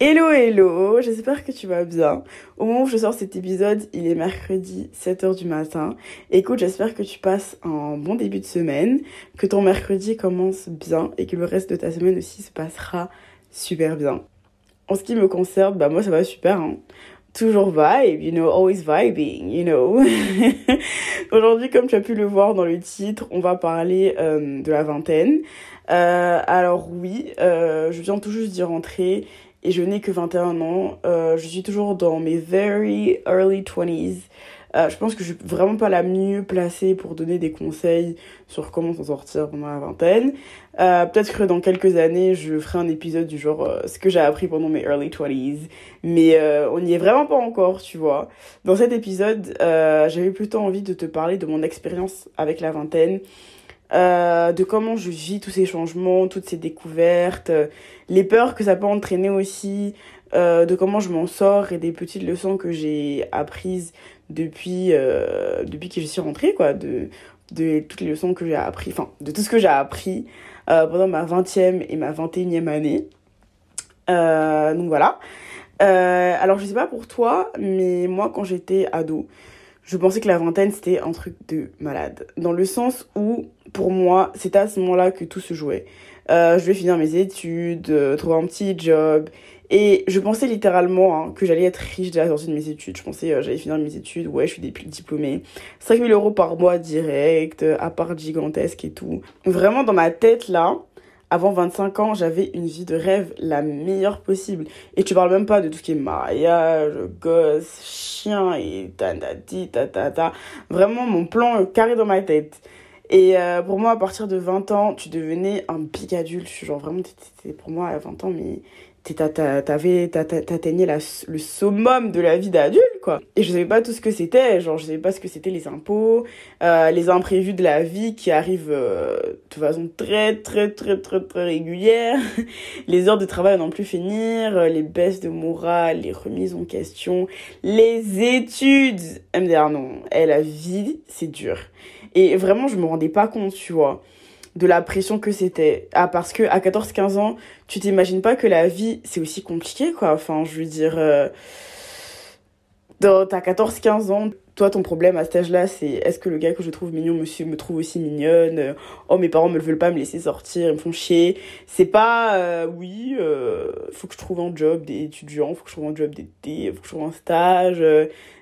Hello hello, j'espère que tu vas bien. Au moment où je sors cet épisode, il est mercredi 7h du matin. Écoute, j'espère que tu passes un bon début de semaine, que ton mercredi commence bien et que le reste de ta semaine aussi se passera super bien. En ce qui me concerne, bah moi ça va super. Hein. Toujours vibe, you know, always vibing, you know. Aujourd'hui, comme tu as pu le voir dans le titre, on va parler euh, de la vingtaine. Euh, alors oui, euh, je viens tout juste d'y rentrer et je n'ai que 21 ans. Euh, je suis toujours dans mes very early 20s. Euh, je pense que je suis vraiment pas la mieux placée pour donner des conseils sur comment s'en sortir pendant la vingtaine. Euh, Peut-être que dans quelques années, je ferai un épisode du genre euh, ce que j'ai appris pendant mes early 20s. Mais euh, on n'y est vraiment pas encore, tu vois. Dans cet épisode, j'avais plutôt envie de te parler de mon expérience avec la vingtaine. Euh, de comment je vis tous ces changements, toutes ces découvertes, euh, les peurs que ça peut entraîner aussi, euh, de comment je m'en sors et des petites leçons que j'ai apprises depuis, depuis que je suis rentrée, quoi, de, de toutes les leçons que j'ai appris, enfin, de tout ce que j'ai appris pendant ma 20e et ma 21e année. donc voilà. alors je sais pas pour toi, mais moi quand j'étais ado, je pensais que la vingtaine c'était un truc de malade. Dans le sens où, pour moi, c'était à ce moment-là que tout se jouait. Euh, je vais finir mes études, euh, trouver un petit job. Et je pensais littéralement hein, que j'allais être riche dès la sortie de mes études. Je pensais euh, j'allais finir mes études, ouais, je suis diplômée. 5000 euros par mois direct, appart gigantesque et tout. Vraiment dans ma tête là, avant 25 ans, j'avais une vie de rêve la meilleure possible. Et tu parles même pas de tout ce qui est mariage, gosse, chien et tatati, tatata. Vraiment, mon plan carré dans ma tête. Et euh, pour moi, à partir de 20 ans, tu devenais un big adulte. Genre, vraiment, t'étais pour moi à 20 ans, mais t'avais t'atteignais le summum de la vie d'adulte et je savais pas tout ce que c'était genre je savais pas ce que c'était les impôts euh, les imprévus de la vie qui arrivent euh, de façon très très très très très régulière les heures de travail à n'en plus finir euh, les baisses de morale les remises en question les études MDR non et la vie c'est dur et vraiment je me rendais pas compte tu vois de la pression que c'était. Ah, parce que à 14-15 ans, tu t'imagines pas que la vie, c'est aussi compliqué, quoi. Enfin, je veux dire, euh, t'as 14-15 ans, toi, ton problème à cet âge-là, c'est est-ce que le gars que je trouve mignon monsieur me trouve aussi mignonne Oh, mes parents me veulent pas me laisser sortir, ils me font chier. C'est pas, euh, oui, euh, faut que je trouve un job d'étudiant, faut que je trouve un job d'été, faut que je trouve un stage.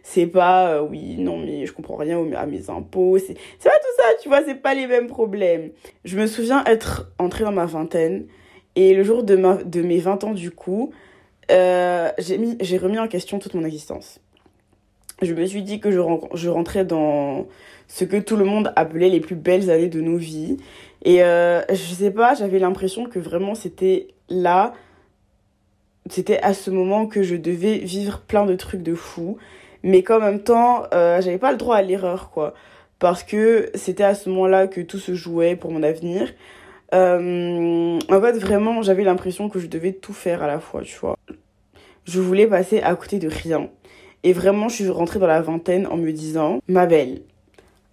c'est pas, euh, oui, non, mais je comprends rien à mes impôts. C'est pas tout ça, tu vois, c'est pas les mêmes problèmes. Je me souviens être entrée dans ma vingtaine et le jour de, ma, de mes 20 ans, du coup, euh, j'ai remis en question toute mon existence je me suis dit que je, rentrais dans ce que tout le monde appelait les plus belles années de nos vies. Et euh, je sais pas, j'avais l'impression que vraiment c'était là, c'était à ce moment que je devais vivre plein de trucs de fou. Mais qu'en même temps, euh, j'avais pas le droit à l'erreur, quoi. Parce que c'était à ce moment-là que tout se jouait pour mon avenir. Euh, en fait, vraiment, j'avais l'impression que je devais tout faire à la fois, tu vois. Je voulais passer à côté de rien. Et vraiment, je suis rentrée dans la vingtaine en me disant, ma belle,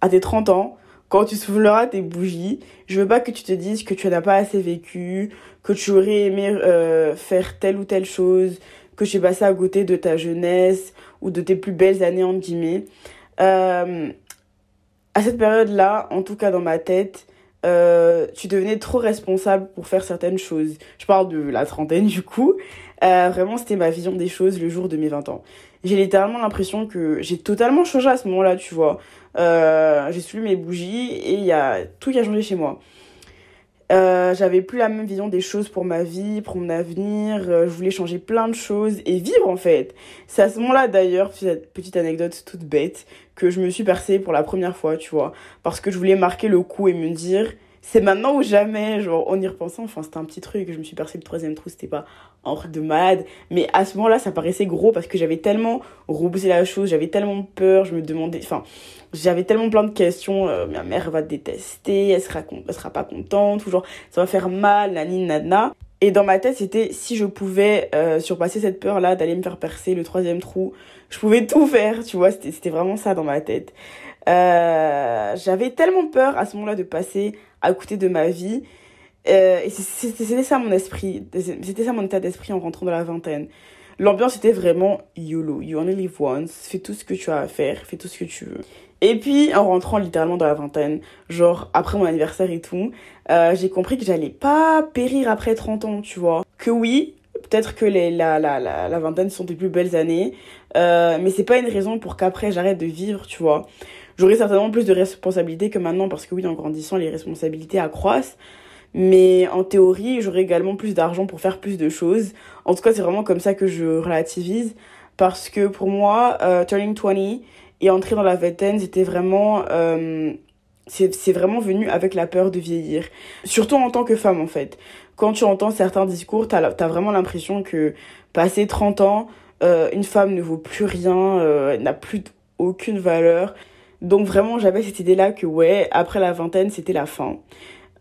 à tes 30 ans, quand tu souffleras tes bougies, je veux pas que tu te dises que tu n'as pas assez vécu, que tu aurais aimé euh, faire telle ou telle chose, que tu es passé à côté de ta jeunesse ou de tes plus belles années, en guillemets. Euh, à cette période-là, en tout cas dans ma tête, euh, tu devenais trop responsable pour faire certaines choses. Je parle de la trentaine du coup. Vraiment, c'était ma vision des choses le jour de mes 20 ans. J'ai littéralement l'impression que j'ai totalement changé à ce moment-là, tu vois. Euh, j'ai suivi mes bougies et il y a tout qui a changé chez moi. Euh, j'avais plus la même vision des choses pour ma vie, pour mon avenir. Euh, je voulais changer plein de choses et vivre en fait. C'est à ce moment-là d'ailleurs, petite anecdote toute bête, que je me suis percée pour la première fois, tu vois. Parce que je voulais marquer le coup et me dire, c'est maintenant ou jamais, genre en y repensant, enfin c'était un petit truc, je me suis percé le troisième trou, c'était pas truc de malade, mais à ce moment-là ça paraissait gros parce que j'avais tellement repoussé la chose, j'avais tellement peur, je me demandais, enfin j'avais tellement plein de questions, euh, ma mère va te détester, elle sera, elle sera pas contente, toujours ça va faire mal, nani nana. Et dans ma tête, c'était si je pouvais euh, surpasser cette peur-là d'aller me faire percer le troisième trou, je pouvais tout faire, tu vois, c'était vraiment ça dans ma tête. Euh, j'avais tellement peur à ce moment-là de passer à côté de ma vie. Euh, et c'était ça mon esprit, c'était ça mon état d'esprit en rentrant dans la vingtaine. L'ambiance était vraiment YOLO, you only live once, fais tout ce que tu as à faire, fais tout ce que tu veux. Et puis en rentrant littéralement dans la vingtaine, genre après mon anniversaire et tout, euh, j'ai compris que j'allais pas périr après 30 ans, tu vois. Que oui, peut-être que les, la, la, la, la, vingtaine sont des plus belles années, euh, mais c'est pas une raison pour qu'après j'arrête de vivre, tu vois. J'aurai certainement plus de responsabilités que maintenant, parce que oui, en grandissant, les responsabilités accroissent. Mais en théorie, j'aurai également plus d'argent pour faire plus de choses. En tout cas, c'est vraiment comme ça que je relativise. Parce que pour moi, euh, turning 20 et entrer dans la vingtaine, c'était vraiment... Euh, c'est vraiment venu avec la peur de vieillir. Surtout en tant que femme, en fait. Quand tu entends certains discours, t'as as vraiment l'impression que passer 30 ans, euh, une femme ne vaut plus rien, euh, n'a plus aucune valeur. Donc vraiment, j'avais cette idée-là que ouais, après la vingtaine, c'était la fin.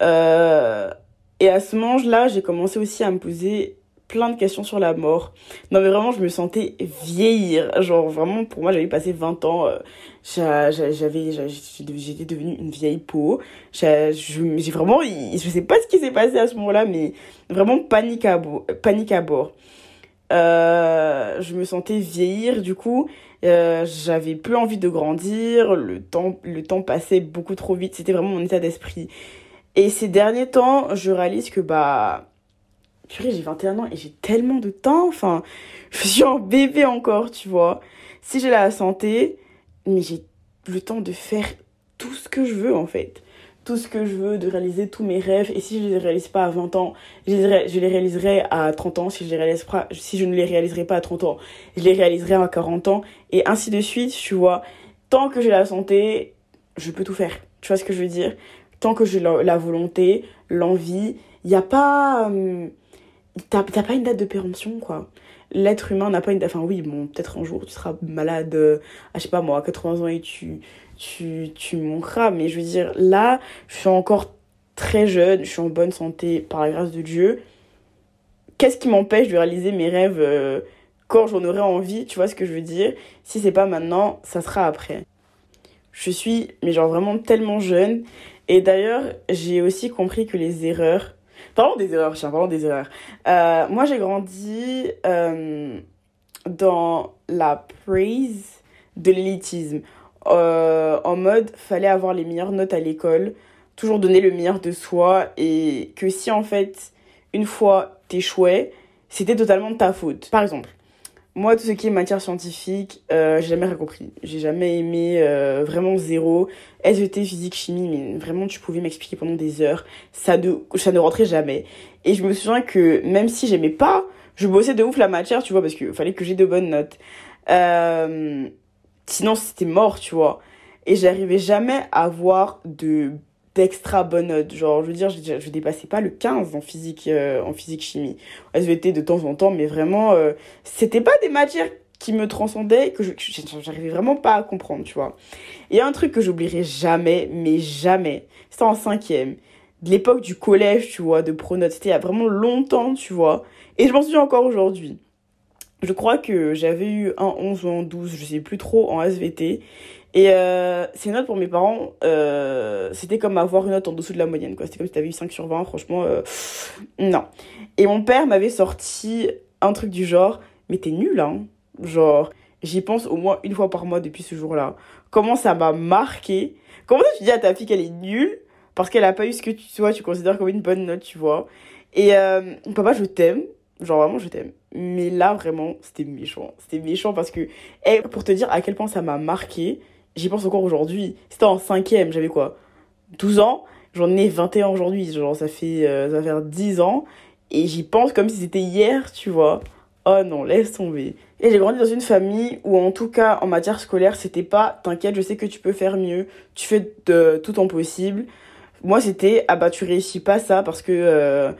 Euh, et à ce moment-là, j'ai commencé aussi à me poser plein de questions sur la mort. Non mais vraiment, je me sentais vieillir. Genre vraiment, pour moi, j'avais passé 20 ans. Euh, j'avais, j'étais devenue une vieille peau. J'ai vraiment, je sais pas ce qui s'est passé à ce moment-là, mais vraiment panique à, panique à bord. Euh, je me sentais vieillir du coup. Euh, j'avais plus envie de grandir. Le temps le temps passait beaucoup trop vite. C'était vraiment mon état d'esprit. Et ces derniers temps je réalise que bah purée j'ai 21 ans et j'ai tellement de temps. Enfin je suis en bébé encore tu vois. Si j'ai la santé mais j'ai le temps de faire tout ce que je veux en fait tout ce que je veux, de réaliser tous mes rêves. Et si je ne les réalise pas à 20 ans, je les, je les réaliserai à 30 ans. Si je, les réalise pas, si je ne les réaliserai pas à 30 ans, je les réaliserai à 40 ans. Et ainsi de suite, tu vois. Tant que j'ai la santé, je peux tout faire. Tu vois ce que je veux dire? Tant que j'ai la, volonté, l'envie, il n'y a pas... Euh, T'as pas une date de péremption, quoi l'être humain n'a pas une enfin oui bon peut-être un jour tu seras malade euh, à je sais pas moi à 80 ans et tu tu, tu mourras. Mais je veux dire, là, je suis encore très jeune, je suis en bonne santé par la grâce de Dieu. Qu'est-ce qui m'empêche de réaliser mes rêves euh, quand j'en aurai envie Tu vois ce que je veux dire? Si c'est pas maintenant, ça sera après. Je suis, mais genre vraiment tellement jeune. Et d'ailleurs, j'ai aussi compris que les erreurs. Parlons des erreurs, tiens, parlons des erreurs. Euh, moi, j'ai grandi euh, dans la praise de l'élitisme. Euh, en mode fallait avoir les meilleures notes à l'école, toujours donner le meilleur de soi et que si en fait une fois t'échouais, c'était totalement de ta faute. Par exemple, moi tout ce qui est matière scientifique, euh, j'ai jamais rien compris. J'ai jamais aimé euh, vraiment zéro. SVT, physique, chimie, mais vraiment tu pouvais m'expliquer pendant des heures, ça ne ça ne rentrait jamais. Et je me souviens que même si j'aimais pas, je bossais de ouf la matière, tu vois, parce qu'il fallait que j'ai de bonnes notes. Euh, Sinon, c'était mort, tu vois. Et j'arrivais jamais à avoir de d'extra bonnes notes. Genre, je veux dire, je, je dépassais pas le 15 en physique, euh, en physique chimie. SVT de temps en temps, mais vraiment, euh, c'était pas des matières qui me transcendaient, que j'arrivais vraiment pas à comprendre, tu vois. Il y a un truc que j'oublierai jamais, mais jamais. C'était en cinquième. De l'époque du collège, tu vois, de pronote. C'était il y a vraiment longtemps, tu vois. Et je m'en souviens encore aujourd'hui. Je crois que j'avais eu un 11 ou un 12, je sais plus trop, en SVT. Et euh, ces notes pour mes parents, euh, c'était comme avoir une note en dessous de la moyenne. C'était comme si t'avais eu 5 sur 20, franchement, euh, non. Et mon père m'avait sorti un truc du genre, mais t'es nul, hein. Genre, j'y pense au moins une fois par mois depuis ce jour-là. Comment ça m'a marqué. Comment tu dis à ta fille qu'elle est nulle parce qu'elle a pas eu ce que tu, vois, tu considères comme une bonne note, tu vois. Et papa, je t'aime. Genre vraiment, je t'aime. Mais là, vraiment, c'était méchant. C'était méchant parce que, et pour te dire à quel point ça m'a marqué, j'y pense encore aujourd'hui. C'était en cinquième, j'avais quoi? 12 ans J'en ai 21 aujourd'hui. Genre, ça fait, euh, ça va faire 10 ans. Et j'y pense comme si c'était hier, tu vois. Oh non, laisse tomber. Et j'ai grandi dans une famille où, en tout cas, en matière scolaire, c'était pas t'inquiète, je sais que tu peux faire mieux, tu fais de tout ton possible. Moi, c'était ah bah, tu réussis pas ça parce que. Euh,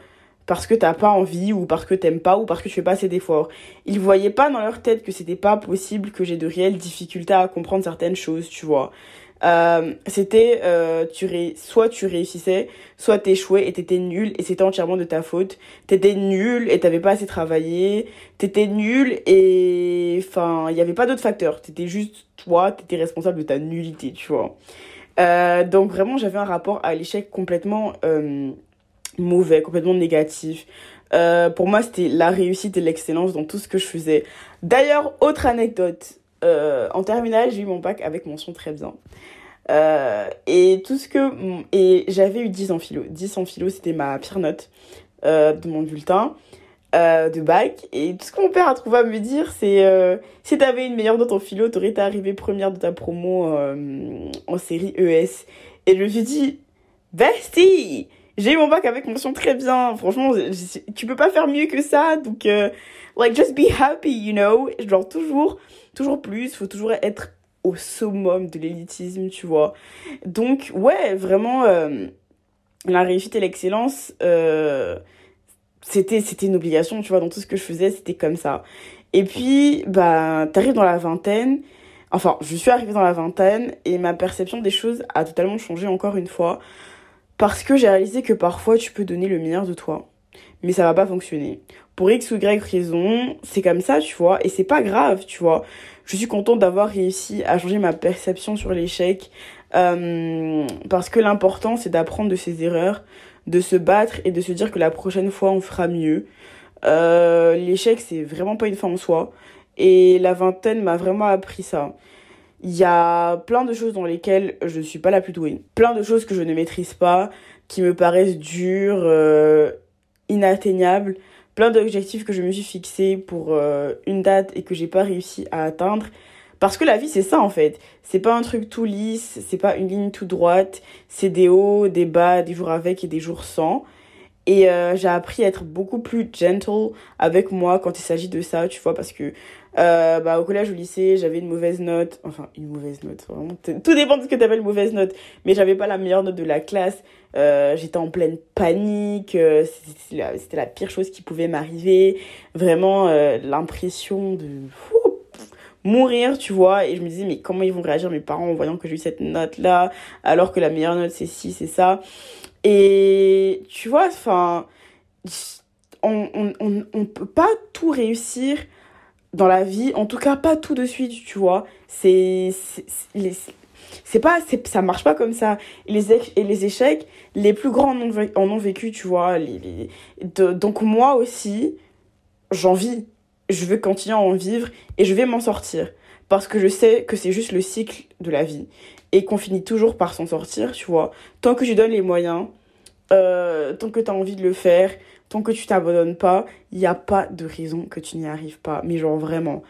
parce que t'as pas envie ou parce que t'aimes pas ou parce que tu fais pas assez d'efforts. Ils voyaient pas dans leur tête que c'était pas possible que j'ai de réelles difficultés à comprendre certaines choses, tu vois. Euh, c'était euh, tu ré... soit tu réussissais, soit t'échouais et t'étais nul et c'était entièrement de ta faute. T'étais nul et t'avais pas assez travaillé. T'étais nul et enfin il y avait pas d'autres facteurs. T'étais juste toi, t'étais responsable de ta nullité, tu vois. Euh, donc vraiment j'avais un rapport à l'échec complètement euh, mauvais, complètement négatif. Euh, pour moi, c'était la réussite et l'excellence dans tout ce que je faisais. D'ailleurs, autre anecdote. Euh, en terminale, j'ai eu mon bac avec mention très bien. Euh, et tout ce que et j'avais eu 10 en philo 10 en philo c'était ma pire note de mon bulletin de bac et tout ce que mon père a trouvé à me dire c'est si t'avais une meilleure note en philo t'aurais été arrivée première de ta promo en série ES et je me suis dit bestie j'ai eu mon bac avec mention très bien franchement tu peux pas faire mieux que ça donc like just be happy you know genre toujours toujours plus faut toujours être au summum de l'élitisme, tu vois. Donc, ouais, vraiment, euh, la réussite et l'excellence, euh, c'était, c'était une obligation, tu vois, dans tout ce que je faisais, c'était comme ça. Et puis, bah, t'arrives dans la vingtaine, enfin, je suis arrivée dans la vingtaine, et ma perception des choses a totalement changé encore une fois, parce que j'ai réalisé que parfois, tu peux donner le meilleur de toi, mais ça va pas fonctionner. Pour X ou Y raison, c'est comme ça, tu vois, et c'est pas grave, tu vois je suis contente d'avoir réussi à changer ma perception sur l'échec euh, parce que l'important c'est d'apprendre de ses erreurs, de se battre et de se dire que la prochaine fois on fera mieux. Euh, l'échec c'est vraiment pas une fin en soi et la vingtaine m'a vraiment appris ça. Il y a plein de choses dans lesquelles je suis pas la plus douée, plein de choses que je ne maîtrise pas, qui me paraissent dures, euh, inatteignables plein d'objectifs que je me suis fixés pour euh, une date et que j'ai pas réussi à atteindre. Parce que la vie, c'est ça en fait. C'est pas un truc tout lisse, c'est pas une ligne tout droite. C'est des hauts, des bas, des jours avec et des jours sans. Et euh, j'ai appris à être beaucoup plus gentle avec moi quand il s'agit de ça, tu vois, parce que euh, bah, au collège, au lycée, j'avais une mauvaise note. Enfin, une mauvaise note, vraiment. Tout dépend de ce que t'appelles mauvaise note. Mais j'avais pas la meilleure note de la classe. Euh, j'étais en pleine panique. Euh, c'était la, pire chose qui pouvait m'arriver. Vraiment, l'impression de mourir, tu vois. Et je me disais, mais comment ils vont réagir mes parents en voyant que j'ai eu cette note-là, alors que la meilleure note, c'est ci, c'est ça. Et tu vois, enfin, on, on, on, on peut pas tout réussir dans la vie, en tout cas pas tout de suite, tu vois. C'est pas ça marche pas comme ça. Les et les échecs, les plus grands en ont, vécu, tu vois. Donc moi aussi, j'en vis. Je veux continuer à en vivre et je vais m'en sortir parce que je sais que c'est juste le cycle de la vie et qu'on finit toujours par s'en sortir, tu vois. Tant que tu donnes les moyens, euh, tant que tu as envie de le faire, que tu t'abandonnes pas, il n'y a pas de raison que tu n'y arrives pas. Mais genre vraiment.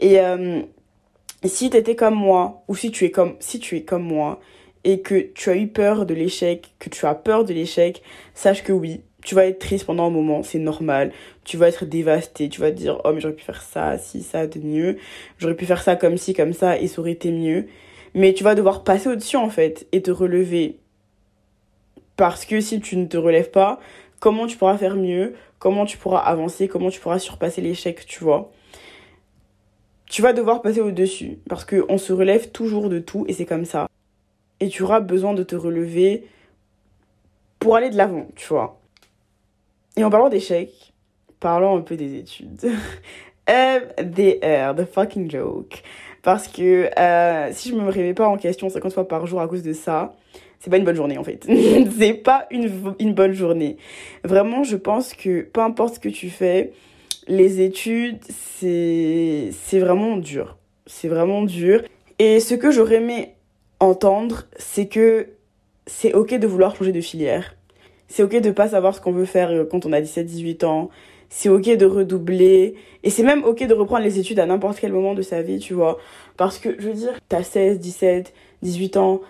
Et euh, si tu étais comme moi, ou si tu es comme, si tu es comme moi, et que tu as eu peur de l'échec, que tu as peur de l'échec, sache que oui, tu vas être triste pendant un moment, c'est normal. Tu vas être dévasté, tu vas te dire, oh mais j'aurais pu faire ça, si, ça, de mieux. J'aurais pu faire ça comme ci, comme ça, et ça aurait été mieux. Mais tu vas devoir passer au-dessus en fait, et te relever. Parce que si tu ne te relèves pas, comment tu pourras faire mieux, comment tu pourras avancer, comment tu pourras surpasser l'échec, tu vois. Tu vas devoir passer au-dessus parce qu'on se relève toujours de tout et c'est comme ça. Et tu auras besoin de te relever pour aller de l'avant, tu vois. Et en parlant d'échec, parlons un peu des études. MDR, the fucking joke. Parce que euh, si je me réveille pas en question 50 fois par jour à cause de ça, c'est pas une bonne journée en fait. c'est pas une, une bonne journée. Vraiment, je pense que peu importe ce que tu fais, les études, c'est vraiment dur. C'est vraiment dur. Et ce que j'aurais aimé entendre, c'est que c'est ok de vouloir changer de filière. C'est ok de pas savoir ce qu'on veut faire euh, quand on a 17-18 ans. C'est ok de redoubler. Et c'est même ok de reprendre les études à n'importe quel moment de sa vie, tu vois. Parce que, je veux dire, t'as 16, 17, 18 ans,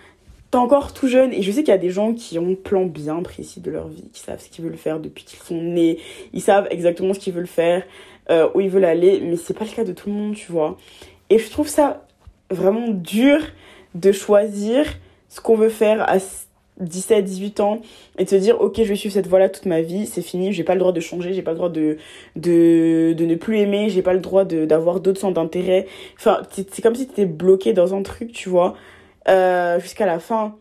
t'es encore tout jeune et je sais qu'il y a des gens qui ont un plan bien précis de leur vie, qui savent ce qu'ils veulent faire depuis qu'ils sont nés, ils savent exactement ce qu'ils veulent faire, euh, où ils veulent aller, mais c'est pas le cas de tout le monde, tu vois. Et je trouve ça vraiment dur de choisir ce qu'on veut faire à 17, 18 ans et de se dire ok je vais suivre cette voie là toute ma vie c'est fini j'ai pas le droit de changer j'ai pas le droit de de, de ne plus aimer j'ai pas le droit d'avoir d'autres centres d'intérêt. Enfin c'est comme si tu étais bloqué dans un truc tu vois jusqu'à la fin.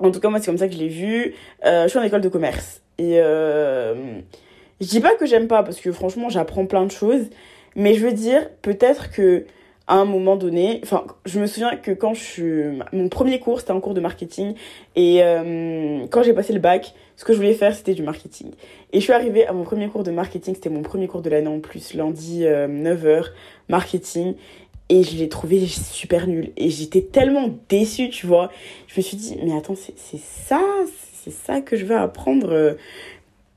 En tout cas, moi, c'est comme ça que je l'ai vu. Euh, je suis en école de commerce. Et euh, je dis pas que j'aime pas, parce que franchement, j'apprends plein de choses. Mais je veux dire, peut-être que à un moment donné, enfin, je me souviens que quand je suis, mon premier cours, c'était un cours de marketing, et quand j'ai passé le bac, ce que je voulais faire, c'était du marketing. Et je suis arrivée à mon premier cours de marketing, c'était mon premier cours de l'année en plus, lundi 9h, euh, marketing. Et je l'ai trouvé super nul. Et j'étais tellement déçue, tu vois. Je me suis dit, mais attends, c'est ça, c'est ça que je veux apprendre euh,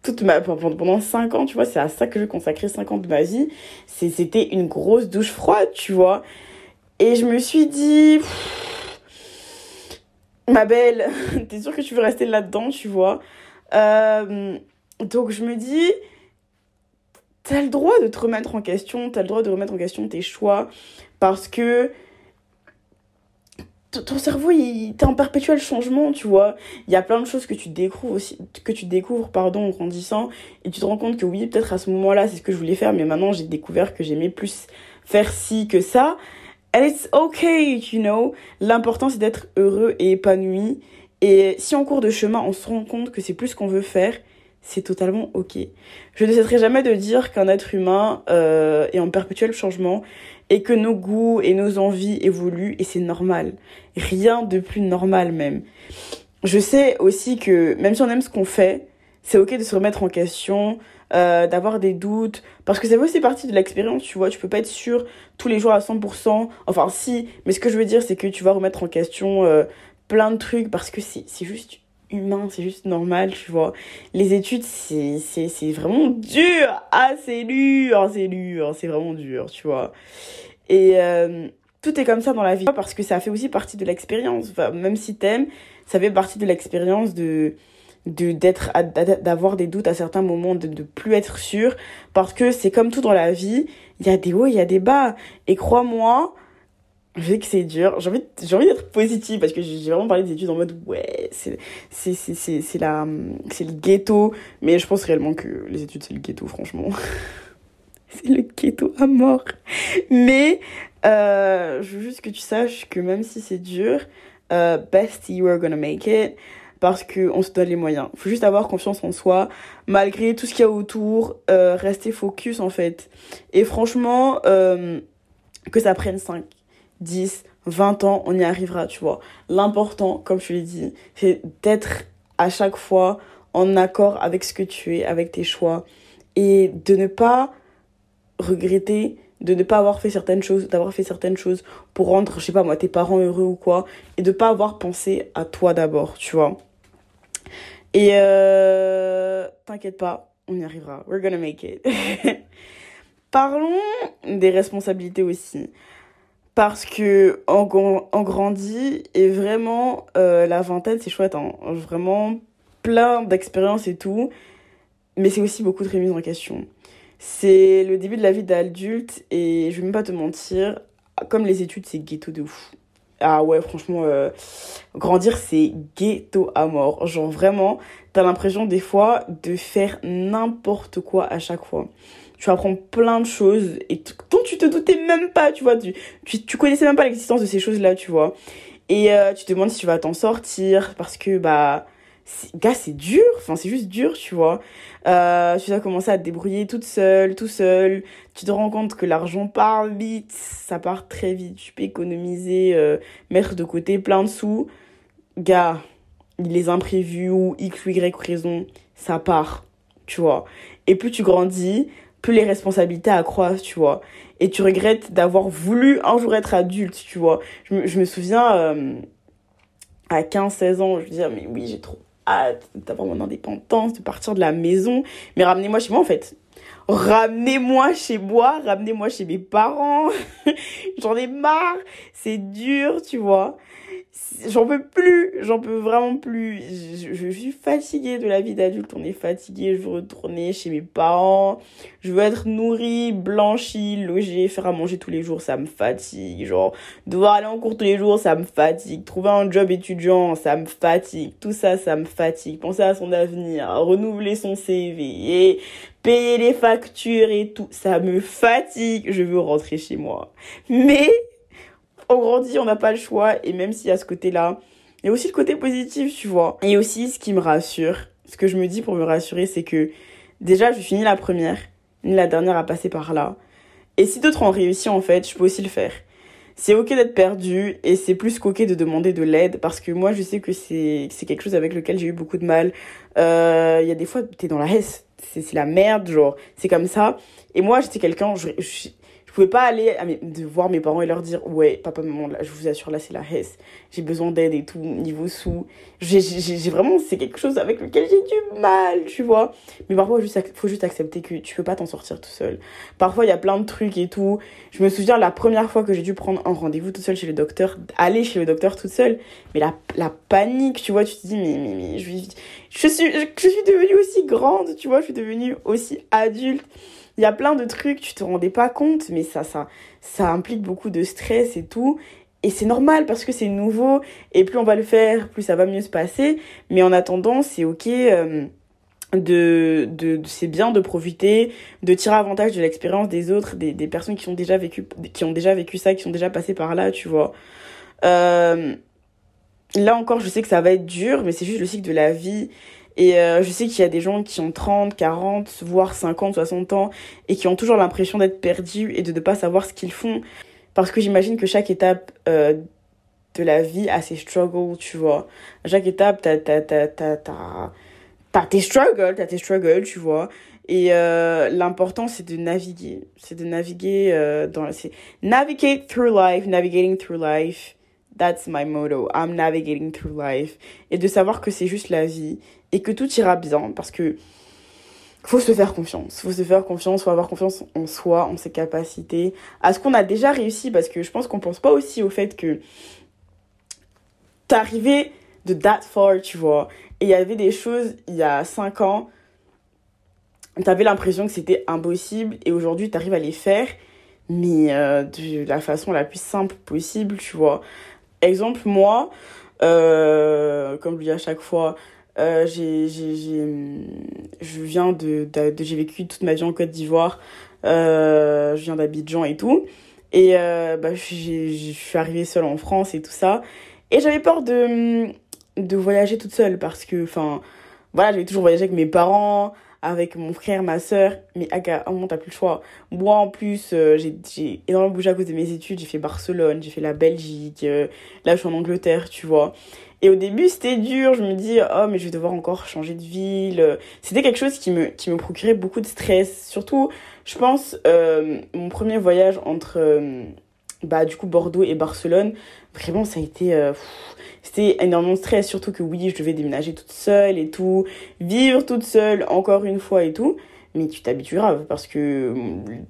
toute ma, pendant 5 ans, tu vois. C'est à ça que je consacrer 5 ans de ma vie. C'était une grosse douche froide, tu vois. Et je me suis dit, ma belle, t'es sûre que tu veux rester là-dedans, tu vois. Euh, donc je me dis, t'as le droit de te remettre en question, t'as le droit de remettre en question tes choix, parce que ton cerveau, il t'es en perpétuel changement, tu vois. Il y a plein de choses que tu découvres aussi, que tu découvres, pardon, en grandissant, et tu te rends compte que oui, peut-être à ce moment-là, c'est ce que je voulais faire, mais maintenant j'ai découvert que j'aimais plus faire ci que ça. And it's okay, you know. L'important, c'est d'être heureux et épanoui. Et si en cours de chemin, on se rend compte que c'est plus ce qu'on veut faire, c'est totalement ok. Je ne cesserai jamais de dire qu'un être humain euh, est en perpétuel changement et que nos goûts et nos envies évoluent et c'est normal. Rien de plus normal même. Je sais aussi que même si on aime ce qu'on fait, c'est ok de se remettre en question, euh, d'avoir des doutes, parce que ça fait aussi partie de l'expérience, tu vois, tu peux pas être sûr tous les jours à 100%, enfin si, mais ce que je veux dire c'est que tu vas remettre en question euh, plein de trucs, parce que c'est juste humain, c'est juste normal, tu vois. Les études, c'est vraiment dur, ah c'est dur, c'est dur, c'est vraiment dur, tu vois. Et euh, tout est comme ça dans la vie, parce que ça fait aussi partie de l'expérience, enfin, même si t'aimes, ça fait partie de l'expérience de de d'être d'avoir des doutes à certains moments de ne plus être sûr parce que c'est comme tout dans la vie il y a des hauts il y a des bas et crois-moi je sais que c'est dur. J'ai envie j'ai envie d'être positive parce que j'ai vraiment parlé des études en mode ouais c'est c'est c'est c'est c'est la c'est le ghetto. Mais je pense réellement que les études c'est le ghetto franchement. C'est le ghetto à mort. Mais euh, je veux juste que tu saches que même si c'est dur uh, best you are gonna make it. Parce qu'on se donne les moyens. Faut juste avoir confiance en soi, malgré tout ce qu'il y a autour, euh, rester focus en fait. Et franchement, euh, que ça prenne 5, 10, 20 ans, on y arrivera, tu vois. L'important, comme je l'ai dit, c'est d'être à chaque fois en accord avec ce que tu es, avec tes choix, et de ne pas regretter de ne pas avoir fait certaines choses, d'avoir fait certaines choses pour rendre, je sais pas moi, tes parents heureux ou quoi, et de pas avoir pensé à toi d'abord, tu vois. Et euh, t'inquiète pas, on y arrivera. We're gonna make it. Parlons des responsabilités aussi. Parce que on, grandit et vraiment euh, la vingtaine c'est chouette, hein. vraiment plein d'expériences et tout, mais c'est aussi beaucoup de remise en question. C'est le début de la vie d'adulte et je vais même pas te mentir, comme les études c'est ghetto de ouf. Ah ouais, franchement, euh, grandir, c'est ghetto à mort. Genre vraiment, t'as l'impression des fois de faire n'importe quoi à chaque fois. Tu apprends plein de choses dont tu te doutais même pas, tu vois. Tu, tu, connaissais même pas l'existence de ces choses-là, tu vois. Et euh, tu te demandes si tu vas t'en sortir parce que, bah, gars, c'est dur. Enfin, c'est juste dur, tu vois. Euh, tu vas commencer à te débrouiller toute seule, tout seul. Tu te rends compte que l'argent part vite. Ça part très vite. Tu peux économiser, euh, mettre de côté plein de sous. Gars, les imprévus ou X ou Y raison, ça part, tu vois. Et plus tu grandis, plus les responsabilités accroissent, tu vois. Et tu regrettes d'avoir voulu un jour être adulte, tu vois. Je me, souviens, euh, à 15-16 ans, je me disais, mais oui, j'ai trop hâte d'avoir mon indépendance, de partir de la maison. Mais ramenez-moi chez moi, en fait. Ramenez-moi chez moi, ramenez-moi chez mes parents. J'en ai marre. C'est dur, tu vois j'en peux plus, j'en peux vraiment plus. Je, suis fatiguée de la vie d'adulte, on est fatigué, je veux retourner chez mes parents, je veux être nourrie, blanchie, logée, faire à manger tous les jours, ça me fatigue. Genre, devoir aller en cours tous les jours, ça me fatigue. Trouver un job étudiant, ça me fatigue. Tout ça, ça me fatigue. Penser à son avenir, renouveler son CV et payer les factures et tout, ça me fatigue. Je veux rentrer chez moi. Mais on grandit, on n'a pas le choix. Et même s'il y a ce côté-là, il y a aussi le côté positif, tu vois. Et aussi, ce qui me rassure, ce que je me dis pour me rassurer, c'est que déjà, je finis la première, la dernière à passer par là. Et si d'autres ont réussi, en fait, je peux aussi le faire. c'est ok d'être perdu et c'est plus qu'ok de demander de l'aide parce que moi je sais que c'est quelque chose avec lequel j'ai eu beaucoup de mal euh, il y a des fois t'es dans la hesse c'est la merde genre c'est comme ça et moi j'étais quelqu'un je pouvais pas aller de voir mes parents et leur dire ouais papa maman je vous assure là c'est la hesse j'ai besoin d'aide et tout niveau sous. J'ai vraiment c'est quelque chose avec lequel j'ai du mal tu vois. Mais parfois il faut juste accepter que tu peux pas t'en sortir tout seul. Parfois il y a plein de trucs et tout. Je me souviens la première fois que j'ai dû prendre un rendez-vous tout seul chez le docteur aller chez le docteur toute seule mais la, la panique tu vois tu te dis mais mais, mais je, je suis je suis devenue aussi grande tu vois je suis devenue aussi adulte il y a plein de trucs, tu te rendais pas compte, mais ça, ça, ça implique beaucoup de stress et tout. Et c'est normal parce que c'est nouveau et plus on va le faire, plus ça va mieux se passer. Mais en attendant, c'est ok. Euh, de, de, c'est bien de profiter, de tirer avantage de l'expérience des autres, des, personnes qui ont déjà vécu, qui ont déjà vécu ça, qui sont déjà passées par là, tu vois. Euh, là encore, je sais que ça va être dur, mais c'est juste le cycle de la vie. Et euh, je sais qu'il y a des gens qui ont 30, 40, voire 50, 60 ans et qui ont toujours l'impression d'être perdus et de ne pas savoir ce qu'ils font. Parce que j'imagine que chaque étape euh, de la vie a ses struggles, tu vois. À chaque étape, t'as, t'as, t'as, t'as, t'as, tes struggles, t'as tes struggles, tu vois. Et euh, l'important, c'est de naviguer. C'est de naviguer euh, dans... C'est navigate through life, navigating through life. That's my motto. I'm navigating through life. Et de savoir que c'est juste la vie et que tout ira bien parce que faut se faire confiance. Faut se faire confiance, faut avoir confiance en soi, en ses capacités, à ce qu'on a déjà réussi parce que je pense qu'on pense pas aussi au fait que t'arrivais de that far, tu vois. Et il y avait des choses il y a 5 ans, t'avais l'impression que c'était impossible et aujourd'hui t'arrives à les faire, mais euh, de la façon la plus simple possible, tu vois. Exemple, moi, euh, comme je dis à chaque fois, j'ai, vécu toute ma vie en Côte d'Ivoire. Euh, je viens d'Abidjan et tout. Et euh, bah, je suis arrivée seule en France et tout ça. Et j'avais peur de, de voyager toute seule parce que, enfin, voilà, j'avais toujours voyagé avec mes parents, avec mon frère, ma soeur. Mais à un moment, t'as plus le choix. Moi, en plus, euh, j'ai, énormément bougé à cause de mes études. J'ai fait Barcelone, j'ai fait la Belgique. Euh, là, je suis en Angleterre, tu vois. Et au début, c'était dur. Je me dis, oh, mais je vais devoir encore changer de ville. C'était quelque chose qui me, qui me procurait beaucoup de stress. Surtout, je pense, euh, mon premier voyage entre, bah, du coup, Bordeaux et Barcelone, vraiment, ça a été, euh, c'était énormément de stress. Surtout que oui, je devais déménager toute seule et tout. Vivre toute seule, encore une fois et tout mais tu t'habitues grave parce que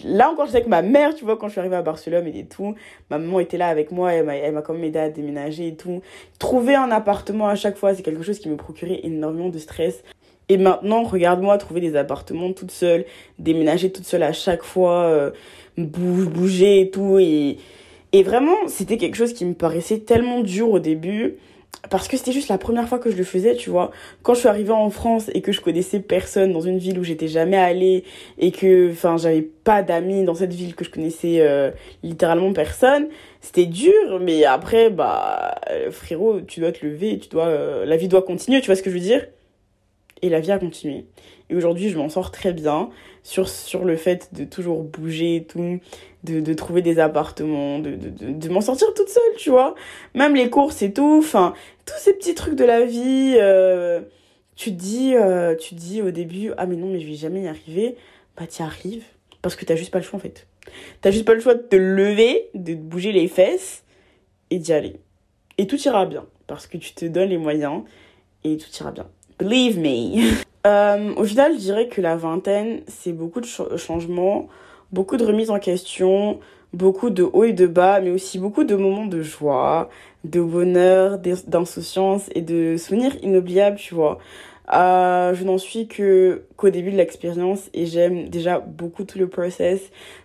là encore je sais que ma mère tu vois quand je suis arrivée à Barcelone et tout ma maman était là avec moi elle m'a elle m'a quand même aidé à déménager et tout trouver un appartement à chaque fois c'est quelque chose qui me procurait énormément de stress et maintenant regarde-moi trouver des appartements toute seule déménager toute seule à chaque fois euh, bouger et tout et et vraiment c'était quelque chose qui me paraissait tellement dur au début parce que c'était juste la première fois que je le faisais, tu vois. Quand je suis arrivée en France et que je connaissais personne dans une ville où j'étais jamais allée et que, enfin, j'avais pas d'amis dans cette ville que je connaissais euh, littéralement personne, c'était dur. Mais après, bah, frérot, tu dois te lever, tu dois, euh, la vie doit continuer, tu vois ce que je veux dire? Et la vie a continué. Et aujourd'hui, je m'en sors très bien sur, sur le fait de toujours bouger et tout, de, de trouver des appartements, de, de, de, m'en sortir toute seule, tu vois. Même les courses et tout, enfin, tous ces petits trucs de la vie, euh, tu te dis, euh, tu dis au début, ah mais non, mais je vais jamais y arriver. Bah, y arrives. Parce que t'as juste pas le choix, en fait. T'as juste pas le choix de te lever, de te bouger les fesses et d'y aller. Et tout ira bien. Parce que tu te donnes les moyens et tout ira bien. Believe me. euh, au final, je dirais que la vingtaine, c'est beaucoup de changements, beaucoup de remises en question, beaucoup de hauts et de bas, mais aussi beaucoup de moments de joie, de bonheur, d'insouciance et de souvenirs inoubliables, tu vois. Euh, je n'en suis que qu'au début de l'expérience et j'aime déjà beaucoup tout le process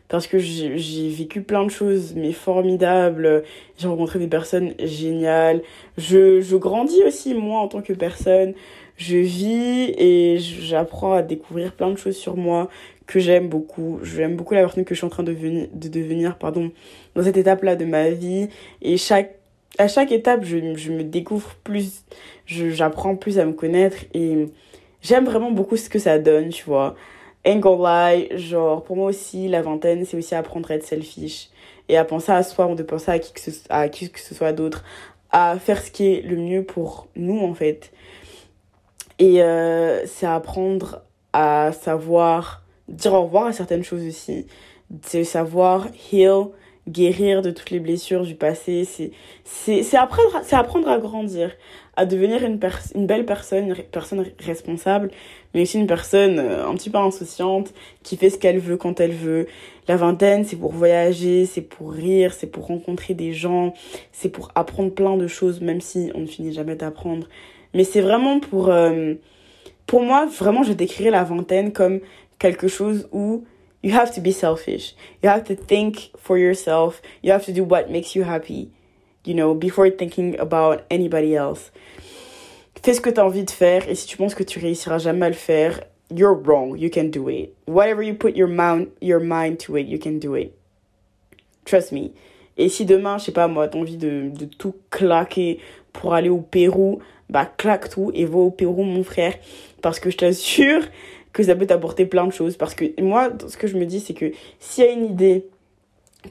parce que j'ai vécu plein de choses mais formidables. J'ai rencontré des personnes géniales. Je je grandis aussi moi en tant que personne je vis et j'apprends à découvrir plein de choses sur moi que j'aime beaucoup. J'aime beaucoup la personne que je suis en train de, devenir, de devenir pardon, dans cette étape-là de ma vie. Et chaque, à chaque étape, je, je me découvre plus, j'apprends plus à me connaître et j'aime vraiment beaucoup ce que ça donne, tu vois. ain't gonna genre, pour moi aussi, la vingtaine, c'est aussi apprendre à être selfish et à penser à soi, de penser à qui que ce, à qui que ce soit d'autre, à faire ce qui est le mieux pour nous, en fait. Et euh, c'est apprendre à savoir dire au revoir à certaines choses aussi. C'est savoir heal, guérir de toutes les blessures du passé. C'est apprendre, apprendre à grandir, à devenir une, une belle personne, une personne responsable, mais aussi une personne euh, un petit peu insouciante, qui fait ce qu'elle veut quand elle veut. La vingtaine, c'est pour voyager, c'est pour rire, c'est pour rencontrer des gens, c'est pour apprendre plein de choses, même si on ne finit jamais d'apprendre. Mais c'est vraiment pour... Euh, pour moi, vraiment, je décrirais la vingtaine comme quelque chose où you have to be selfish. You have to think for yourself. You have to do what makes you happy, you know, before thinking about anybody else. Fais ce que tu as envie de faire et si tu penses que tu réussiras jamais à le faire, you're wrong. You can do it. Whatever you put your, mind, your mind to it, you can do it. Trust me. Et si demain, je sais pas moi, t'as envie de, de tout claquer pour aller au Pérou, bah claque tout et va au Pérou mon frère. Parce que je t'assure que ça peut t'apporter plein de choses. Parce que moi, ce que je me dis, c'est que s'il y a une idée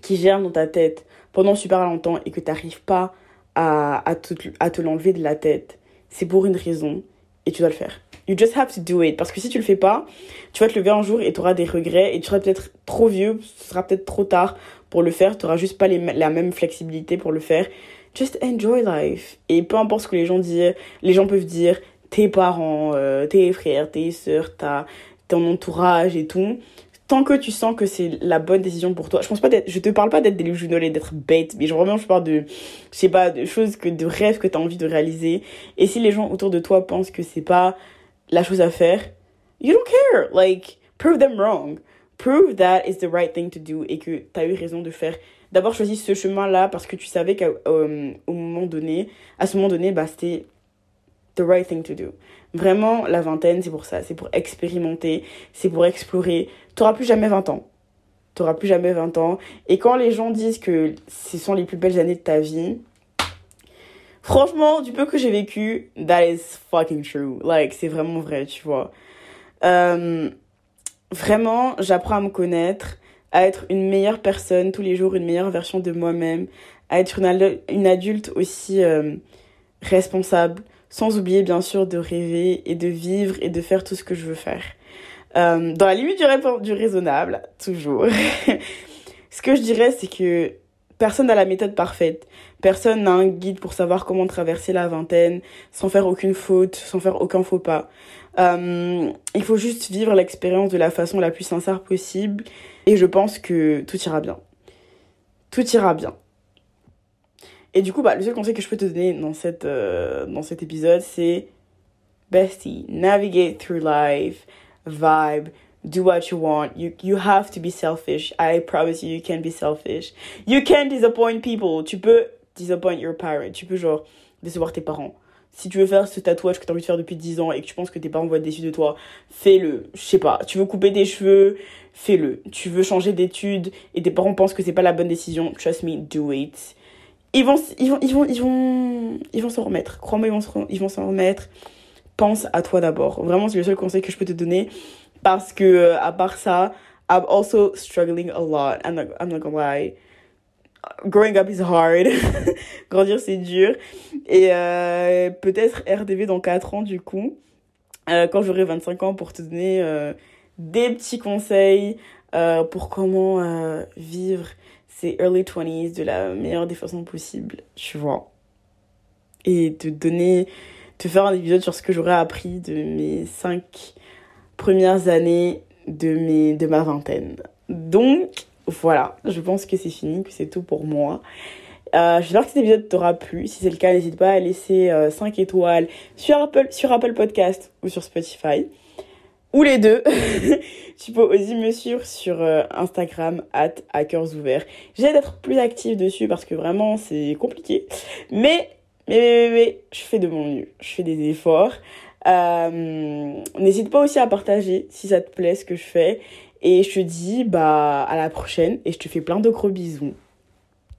qui germe dans ta tête pendant super longtemps et que tu n'arrives pas à, à te, l'enlever de la tête, c'est pour une raison et tu dois le faire. You just have to do it. Parce que si tu le fais pas, tu vas te lever un jour et tu auras des regrets et tu seras peut-être trop vieux, ce sera peut-être trop tard pour le faire. Tu n'auras juste pas la même flexibilité pour le faire. Just enjoy life. Et peu importe ce que les gens disent, les gens peuvent dire, tes parents, euh, tes frères, tes sœurs, ta, ton entourage et tout, tant que tu sens que c'est la bonne décision pour toi, je pense pas d'être, je te parle pas d'être delusional et d'être bête, mais genre vraiment je parle de, je sais pas, de choses que, de rêves que tu as envie de réaliser. Et si les gens autour de toi pensent que c'est pas la chose à faire, you don't care. Like, prove them wrong. Prove that is the right thing to do et que tu as eu raison de faire, d'avoir choisi ce chemin-là parce que tu savais qu'au euh, moment donné, à ce moment donné, bah, c'était the right thing to do. Vraiment, la vingtaine, c'est pour ça. C'est pour expérimenter, c'est pour explorer. Tu n'auras plus jamais 20 ans. Tu n'auras plus jamais 20 ans. Et quand les gens disent que ce sont les plus belles années de ta vie, franchement, du peu que j'ai vécu, that is fucking true. Like, c'est vraiment vrai, tu vois. Euh, vraiment, j'apprends à me connaître, à être une meilleure personne tous les jours, une meilleure version de moi-même, à être une, adulte aussi euh, responsable, sans oublier bien sûr de rêver et de vivre et de faire tout ce que je veux faire. Euh, dans la limite du, du raisonnable, toujours. ce que je dirais, c'est que personne n'a la méthode parfaite. Personne n'a un guide pour savoir comment traverser la vingtaine sans faire aucune faute, sans faire aucun faux pas. Euh, il faut juste vivre l'expérience de la façon la plus sincère possible et je pense que tout ira bien. Tout ira bien. Et du coup, bah, le seul conseil que je peux te donner dans, cette, euh, dans cet épisode, c'est bestie, navigate through life, vibe, do what you want. You, you have to be selfish. I promise you, you can be selfish. You can disappoint people. Tu peux disappoint your parents. Tu peux, genre, décevoir tes parents. Si tu veux faire ce tatouage que tu as envie de faire depuis 10 ans et que tu penses que tes parents vont être déçus de toi, fais-le. Je sais pas. Tu veux couper tes cheveux, fais-le. Tu veux changer d'études et tes parents pensent que c'est pas la bonne décision, trust me, do it. Ils vont ils vont ils vont ils vont ils vont s'en remettre. Crois-moi ils vont ils vont s'en remettre. Pense à toi d'abord. Vraiment c'est le seul conseil que je peux te donner parce que euh, à part ça I'm also struggling a lot. I'm not, I'm not gonna lie growing up is hard grandir c'est dur et euh, peut-être RDV dans 4 ans du coup euh, quand j'aurai 25 ans pour te donner des petits conseils pour comment vivre c'est early 20s de la meilleure des façons possibles, tu vois. Et te donner, te faire un épisode sur ce que j'aurais appris de mes cinq premières années de, mes, de ma vingtaine. Donc, voilà, je pense que c'est fini, que c'est tout pour moi. Euh, J'espère que cet épisode t'aura plu. Si c'est le cas, n'hésite pas à laisser 5 euh, étoiles sur Apple, sur Apple Podcast ou sur Spotify ou les deux. tu peux aussi me suivre sur euh, Instagram, at hackersouverts. J'essaie d'être plus active dessus parce que vraiment c'est compliqué. Mais, mais, mais, je fais de mon mieux. Je fais des efforts. Euh, N'hésite pas aussi à partager si ça te plaît ce que je fais. Et je te dis bah à la prochaine et je te fais plein de gros bisous.